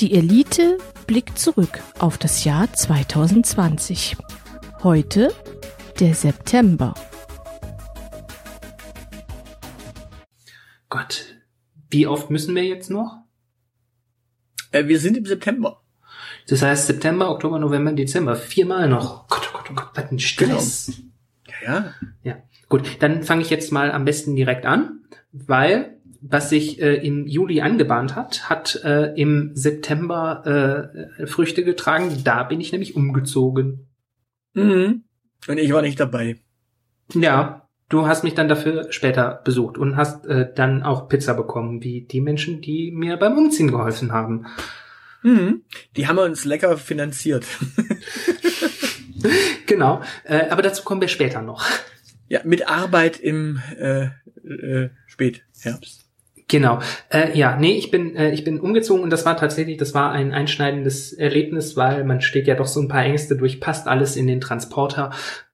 Die Elite blickt zurück auf das Jahr 2020. Heute der September. Gott, wie oft müssen wir jetzt noch? Äh, wir sind im September. Das heißt September, Oktober, November, Dezember. Viermal noch. Gott, oh Gott, oh Gott, was ein Stress. Ja, ja. Ja, gut. Dann fange ich jetzt mal am besten direkt an, weil was sich äh, im Juli angebahnt hat, hat äh, im September äh, Früchte getragen. Da bin ich nämlich umgezogen. Mhm. Und ich war nicht dabei. Ja, du hast mich dann dafür später besucht und hast äh, dann auch Pizza bekommen, wie die Menschen, die mir beim Umziehen geholfen haben. Mhm. Die haben wir uns lecker finanziert. genau, äh, aber dazu kommen wir später noch. Ja, mit Arbeit im äh, äh, Spätherbst. Genau. Äh, ja, nee, ich bin äh, ich bin umgezogen und das war tatsächlich, das war ein einschneidendes Erlebnis, weil man steht ja doch so ein paar Ängste durch, passt alles in den Transporter.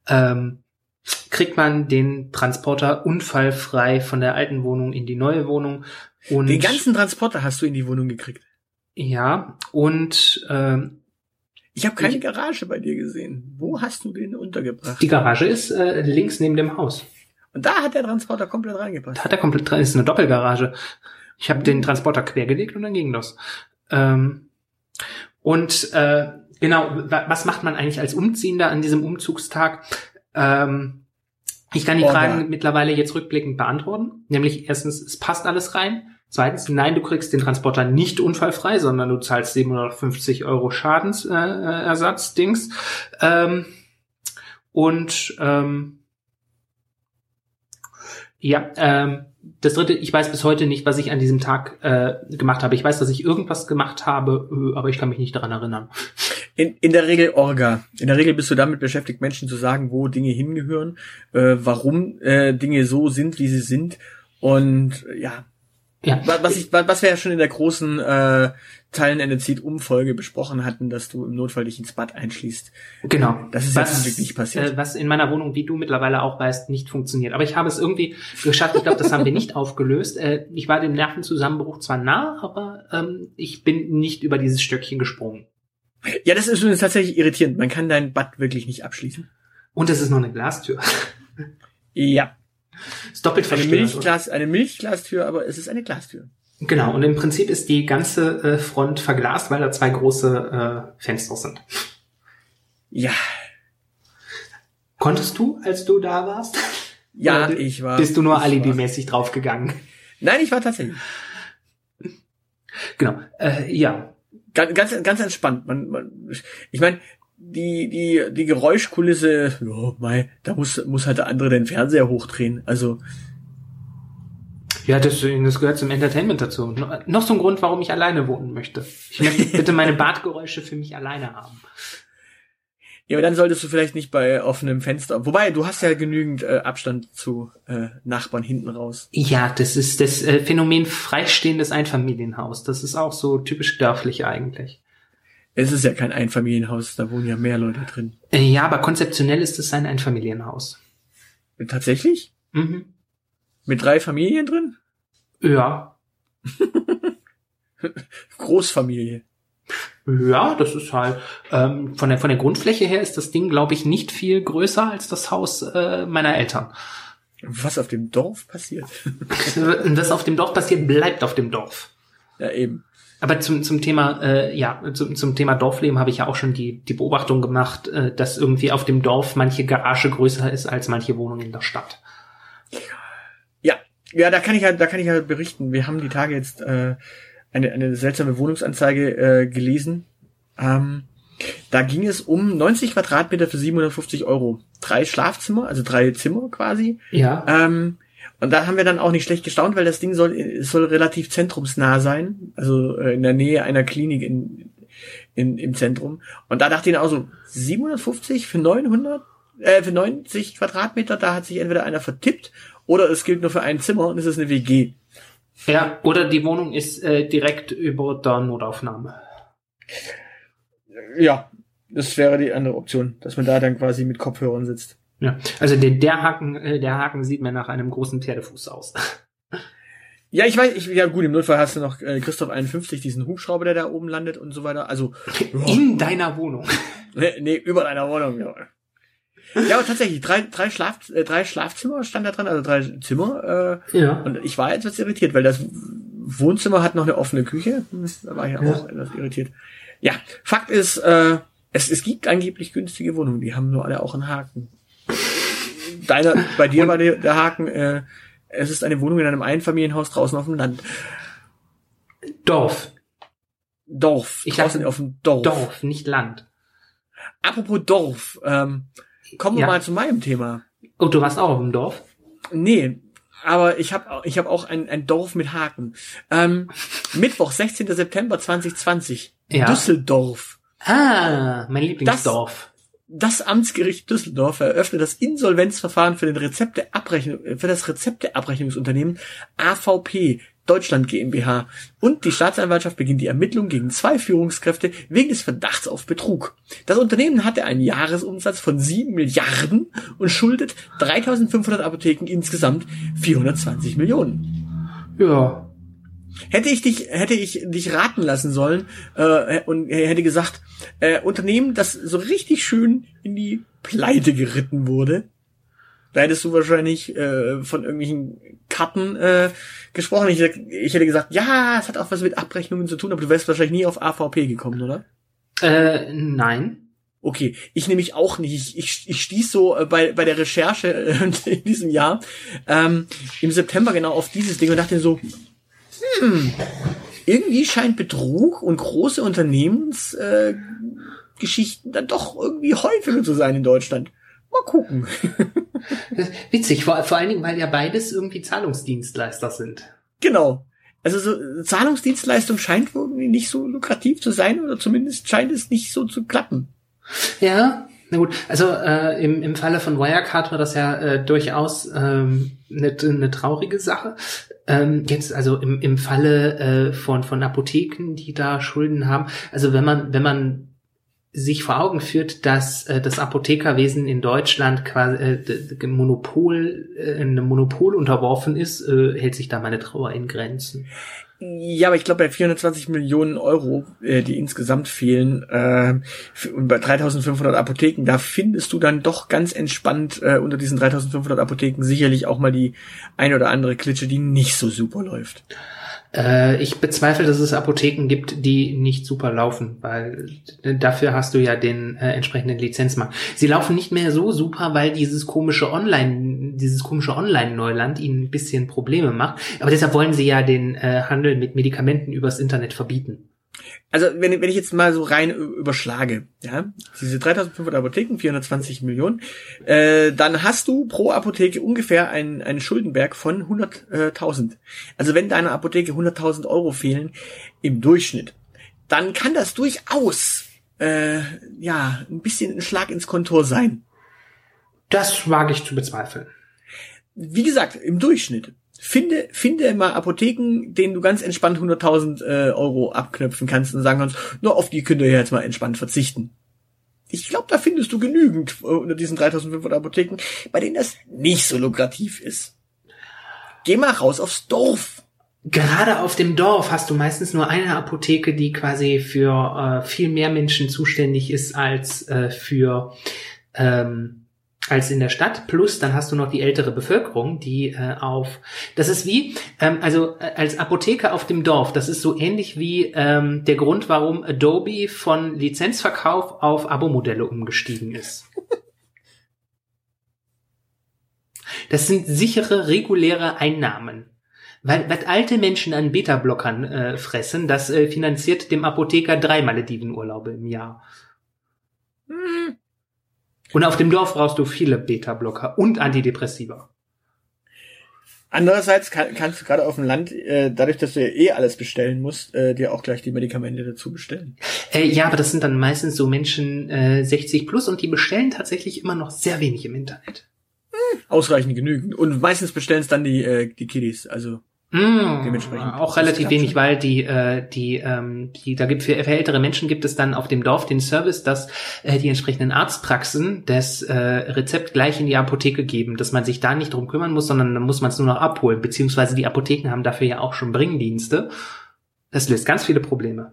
Ähm, kriegt man den Transporter unfallfrei von der alten Wohnung in die neue Wohnung und Den ganzen Transporter hast du in die Wohnung gekriegt. ja und ähm, Ich habe keine Ich- Garage bei dir gesehen. Wo hast du den untergebracht? die Garage ist äh, links neben dem Haus. Und da hat der Transporter komplett reingepasst. Da hat er komplett dran, ist eine Doppelgarage. Ich habe den Transporter quergelegt und dann ging das. Ähm, und äh, genau, wa- was macht man eigentlich als Umziehender an diesem Umzugstag? Ähm, ich kann die Orga. Fragen mittlerweile jetzt rückblickend beantworten. Nämlich erstens, es passt alles rein. Zweitens, nein, du kriegst den Transporter nicht unfallfrei, sondern du zahlst 750 Euro Schadensersatz, äh, Ersatz-Dings. Ähm, und ähm, ja, ähm, das dritte, ich weiß bis heute nicht, was ich an diesem Tag äh, gemacht habe. Ich weiß, dass ich irgendwas gemacht habe, äh, aber ich kann mich nicht daran erinnern. In, in der Regel Orga. In der Regel bist du damit beschäftigt, Menschen zu sagen, wo Dinge hingehören, äh, warum äh, Dinge so sind, wie sie sind. Und ja, Ja, wa- was, ich, wa- was wir ja schon in der großen äh, Teilenende zieht Umfolge besprochen hatten, dass du im Notfall dich ins Bad einschließt. genau. Das ist zum Glück nicht passiert. Äh, was in meiner Wohnung, wie du mittlerweile auch weißt, nicht funktioniert. Aber ich habe es irgendwie geschafft. Ich glaube, das haben wir nicht aufgelöst. Äh, ich war dem Nervenzusammenbruch zwar nah, aber ähm, ich bin nicht über dieses Stöckchen gesprungen. Ja, das ist übrigens tatsächlich irritierend. Man kann dein Bad wirklich nicht abschließen. Und es ist noch eine Glastür. Ja, ist doppelt eine. Milchglas, eine Milchglastür, aber es ist eine Glastür. Genau, und im Prinzip ist die ganze äh, Front verglast, weil da zwei große äh, Fenster sind. Ja, Konntest du, als du da warst? ja, Oder ich war. Bist du nur alibimäßig draufgegangen? Nein, ich war tatsächlich. Genau. Äh, ja. Ganz, ganz, ganz entspannt. Man, man, ich meine, die, die, die Geräuschkulisse, ja, mei, da muss, muss halt der andere den Fernseher hochdrehen. Also, Ja, das, das gehört zum Entertainment dazu. No- Noch so ein Grund, warum ich alleine wohnen möchte. Ich möchte bitte meine Badgeräusche für mich alleine haben. ja, aber dann solltest du vielleicht nicht bei offenem Fenster. Wobei, du hast ja genügend äh, Abstand zu äh, Nachbarn hinten raus. Ja, das ist das äh, Phänomen freistehendes Einfamilienhaus. Das ist auch so typisch dörflich eigentlich. Es ist ja kein Einfamilienhaus, da wohnen ja mehr Leute drin. Äh, ja, aber konzeptionell ist es ein Einfamilienhaus. Tatsächlich? Mhm. Mit drei Familien drin? Ja. Großfamilie. Ja, das ist halt ähm, von der von der Grundfläche her ist das Ding, glaube ich, nicht viel größer als das Haus äh, meiner Eltern. Was auf dem Dorf passiert? Was auf dem Dorf passiert, bleibt auf dem Dorf. ja, eben. Aber zum zum Thema äh, ja zum, zum Thema Dorfleben habe ich ja auch schon die die Beobachtung gemacht, äh, dass irgendwie auf dem Dorf manche Garage größer ist als manche Wohnung in der Stadt. Ja, ja, da kann ich halt, da kann ich halt berichten. Wir haben die Tage jetzt äh, eine, eine seltsame Wohnungsanzeige äh, gelesen. Ähm, da ging es um 90 Quadratmeter für 750 Euro. Drei Schlafzimmer, also drei Zimmer quasi. Ja. Ähm, und da haben wir dann auch nicht schlecht gestaunt, weil das Ding soll, soll relativ zentrumsnah sein, also äh, in der Nähe einer Klinik in, in, im Zentrum. Und da dachte ich auch so, 750 für 900, äh, für 90 Quadratmeter, da hat sich entweder einer vertippt oder es gilt nur für ein Zimmer und es ist eine WG. Ja, oder die Wohnung ist äh, direkt über der Notaufnahme. Ja, das wäre die andere Option, dass man da dann quasi mit Kopfhörern sitzt. Ja, also der, der Haken, äh, der Haken sieht mir nach einem großen Pferdefuß aus. Ja, ich weiß, ich, ja gut, im Notfall hast du noch äh, Christoph 51, diesen Hubschrauber, der da oben landet und so weiter. Also In deiner Wohnung. nee, nee über deiner Wohnung. Ja, ja aber tatsächlich, drei, drei, Schlaf, äh, drei Schlafzimmer stand da dran, also drei Zimmer. Äh, Ja. und ich war etwas irritiert, weil das Wohnzimmer hat noch eine offene Küche. Hm, Da war ich ja Ja. auch etwas irritiert. Ja, Fakt ist, äh, es, es gibt angeblich günstige Wohnungen, die haben nur alle auch einen Haken. Deiner, bei dir war der, der Haken, äh, es ist eine Wohnung in einem Einfamilienhaus draußen auf dem Land. Dorf. Dorf. Ich draußen dachte, auf dem Dorf. Dorf, nicht Land. Apropos Dorf, ähm, kommen wir Ja. mal zu meinem Thema. Oh, du warst auch auf dem Dorf? Nee, aber ich habe ich hab auch ein, ein Dorf mit Haken. Ähm, Mittwoch, 16. September 2020. Ja. Düsseldorf. Ah, mein Lieblingsdorf. Das Amtsgericht Düsseldorf eröffnet das Insolvenzverfahren für, den Rezepteabrechnung, für das Rezepteabrechnungsunternehmen AVP Deutschland GmbH und die Staatsanwaltschaft beginnt die Ermittlung gegen zwei Führungskräfte wegen des Verdachts auf Betrug. Das Unternehmen hatte einen Jahresumsatz von 7 Milliarden und schuldet 3500 Apotheken insgesamt 420 Millionen. Ja. Hätte ich dich, hätte ich dich raten lassen sollen äh, und hätte gesagt, äh, Unternehmen, das so richtig schön in die Pleite geritten wurde, da hättest du wahrscheinlich äh, von irgendwelchen Karten äh, gesprochen. Ich, ich hätte gesagt, ja, es hat auch was mit Abrechnungen zu tun, aber du wärst wahrscheinlich nie auf AVP gekommen, oder? Äh, nein. Okay, ich nämlich auch nicht. Ich, ich, ich stieß so äh, bei, bei der Recherche äh, in diesem Jahr ähm, im September genau auf dieses Ding und dachte so, hm, irgendwie scheint Betrug und große Unternehmensgeschichten äh, dann doch irgendwie häufiger zu sein in Deutschland. Mal gucken. Witzig, vor, vor allen Dingen, weil ja beides irgendwie Zahlungsdienstleister sind. Genau. Also so Zahlungsdienstleistung scheint irgendwie nicht so lukrativ zu sein oder zumindest scheint es nicht so zu klappen. Ja, na gut. Also äh, im, im Falle von Wirecard war das ja äh, durchaus ähm, eine, traurige Sache. Ähm, jetzt also im, im Falle äh, von von Apotheken, die da Schulden haben. Also wenn man wenn man sich vor Augen führt, dass äh, das Apothekerwesen in Deutschland quasi äh, Monopol, äh, einem Monopol unterworfen ist, äh, hält sich da meine Trauer in Grenzen. Ja, aber ich glaube, bei 420 Millionen Euro, äh, die insgesamt fehlen, äh, und bei 3500 Apotheken, da findest du dann doch ganz entspannt äh, unter diesen 3500 Apotheken sicherlich auch mal die eine oder andere Klitsche, die nicht so super läuft. Äh, ich bezweifle, dass es Apotheken gibt, die nicht super laufen, weil dafür hast du ja den äh, entsprechenden Lizenzmarkt. Sie laufen nicht mehr so super, weil dieses komische Online, dieses komische Online-Neuland ihnen ein bisschen Probleme macht. Aber deshalb wollen sie ja den äh, Handel mit Medikamenten übers Internet verbieten. Also wenn, wenn ich jetzt mal so rein überschlage, ja, diese 3500 Apotheken, 420 Millionen, äh, dann hast du pro Apotheke ungefähr einen, einen Schuldenberg von 100.000. Also wenn deiner Apotheke 100.000 Euro fehlen im Durchschnitt, dann kann das durchaus äh, ja ein bisschen ein Schlag ins Kontor sein. Das wage ich zu bezweifeln. Wie gesagt, im Durchschnitt. Finde, finde mal Apotheken, denen du ganz entspannt 100.000 äh, Euro abknöpfen kannst und sagen kannst, nur auf die könnt ihr jetzt mal entspannt verzichten. Ich glaube, da findest du genügend äh, unter diesen 3.500 Apotheken, bei denen das nicht so lukrativ ist. Geh mal raus aufs Dorf. Gerade auf dem Dorf hast du meistens nur eine Apotheke, die quasi für äh, viel mehr Menschen zuständig ist als äh, für ähm, als in der Stadt. Plus dann hast du noch die ältere Bevölkerung, die äh, auf das ist wie ähm, also äh, als Apotheker auf dem Dorf. Das ist so ähnlich wie ähm, der Grund, warum Adobe von Lizenzverkauf auf Abo-Modelle umgestiegen ist. Das sind sichere, reguläre Einnahmen. Weil was alte Menschen an Beta-Blockern äh, fressen, das äh, finanziert dem Apotheker drei Maledivenurlaube im Jahr. Hm, Und auf dem Dorf brauchst du viele Beta-Blocker und Antidepressiva. Andererseits kann, kannst du gerade auf dem Land, äh, dadurch, dass du ja eh alles bestellen musst, äh, dir auch gleich die Medikamente dazu bestellen. Äh, ja, aber das sind dann meistens so Menschen äh, 60 plus und die bestellen tatsächlich immer noch sehr wenig im Internet. Ausreichend genügend. Und meistens bestellen es dann die, äh, die Kiddies. Also Mm, auch relativ wenig, weil die, äh, die, ähm, die, da gibt für, für ältere Menschen gibt es dann auf dem Dorf den Service, dass äh, die entsprechenden Arztpraxen das äh, Rezept gleich in die Apotheke geben, dass man sich da nicht drum kümmern muss, sondern dann muss man es nur noch abholen, beziehungsweise die Apotheken haben dafür ja auch schon Bringdienste. Das löst ganz viele Probleme.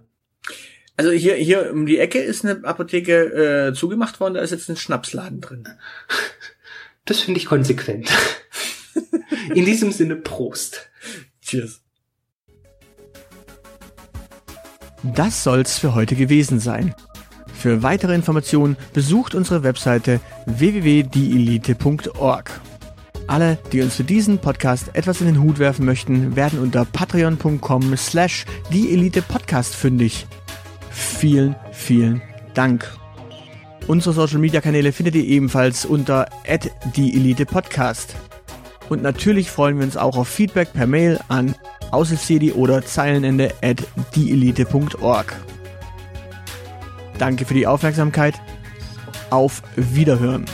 Also hier, hier um die Ecke ist eine Apotheke äh, zugemacht worden, da ist jetzt ein Schnapsladen drin. Das finde ich konsequent. In diesem Sinne Prost. Cheers. Das soll's für heute gewesen sein. Für weitere Informationen besucht unsere Webseite www.dielite.org. Alle, die uns für diesen Podcast etwas in den Hut werfen möchten, werden unter patreon.com slash dieelitepodcast fündig. Vielen, vielen Dank. Unsere Social Media Kanäle findet ihr ebenfalls unter dieelitepodcast. Und natürlich freuen wir uns auch auf Feedback per Mail an aushilfsjedi oder Zeilenende at dieelite.org. Danke für die Aufmerksamkeit. Auf Wiederhören.